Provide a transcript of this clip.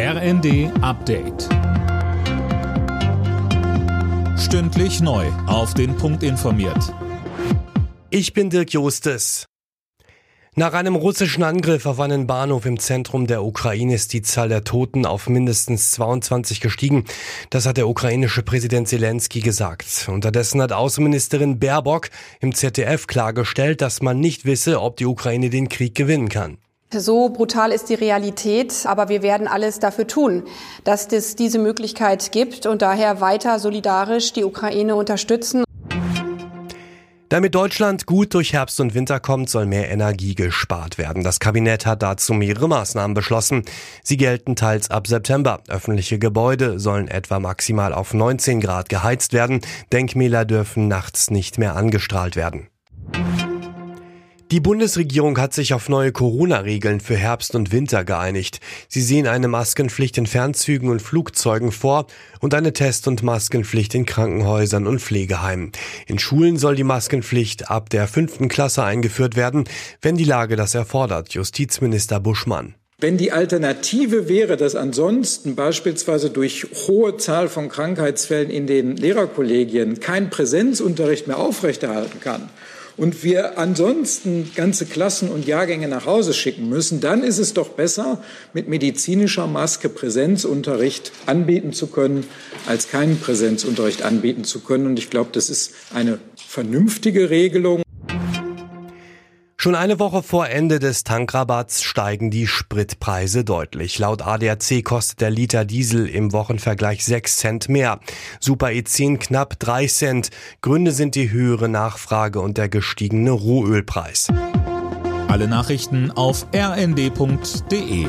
RND Update. Stündlich neu. Auf den Punkt informiert. Ich bin Dirk Jostes. Nach einem russischen Angriff auf einen Bahnhof im Zentrum der Ukraine ist die Zahl der Toten auf mindestens 22 gestiegen. Das hat der ukrainische Präsident Zelensky gesagt. Unterdessen hat Außenministerin Baerbock im ZDF klargestellt, dass man nicht wisse, ob die Ukraine den Krieg gewinnen kann. So brutal ist die Realität, aber wir werden alles dafür tun, dass es diese Möglichkeit gibt und daher weiter solidarisch die Ukraine unterstützen. Damit Deutschland gut durch Herbst und Winter kommt, soll mehr Energie gespart werden. Das Kabinett hat dazu mehrere Maßnahmen beschlossen. Sie gelten teils ab September. Öffentliche Gebäude sollen etwa maximal auf 19 Grad geheizt werden. Denkmäler dürfen nachts nicht mehr angestrahlt werden. Die Bundesregierung hat sich auf neue Corona-Regeln für Herbst und Winter geeinigt. Sie sehen eine Maskenpflicht in Fernzügen und Flugzeugen vor und eine Test- und Maskenpflicht in Krankenhäusern und Pflegeheimen. In Schulen soll die Maskenpflicht ab der fünften Klasse eingeführt werden, wenn die Lage das erfordert. Justizminister Buschmann. Wenn die Alternative wäre, dass ansonsten beispielsweise durch hohe Zahl von Krankheitsfällen in den Lehrerkollegien kein Präsenzunterricht mehr aufrechterhalten kann und wir ansonsten ganze Klassen und Jahrgänge nach Hause schicken müssen, dann ist es doch besser, mit medizinischer Maske Präsenzunterricht anbieten zu können, als keinen Präsenzunterricht anbieten zu können. Und ich glaube, das ist eine vernünftige Regelung. Schon eine Woche vor Ende des Tankrabatts steigen die Spritpreise deutlich. Laut ADAC kostet der Liter Diesel im Wochenvergleich 6 Cent mehr. Super E10 knapp 3 Cent. Gründe sind die höhere Nachfrage und der gestiegene Rohölpreis. Alle Nachrichten auf rnd.de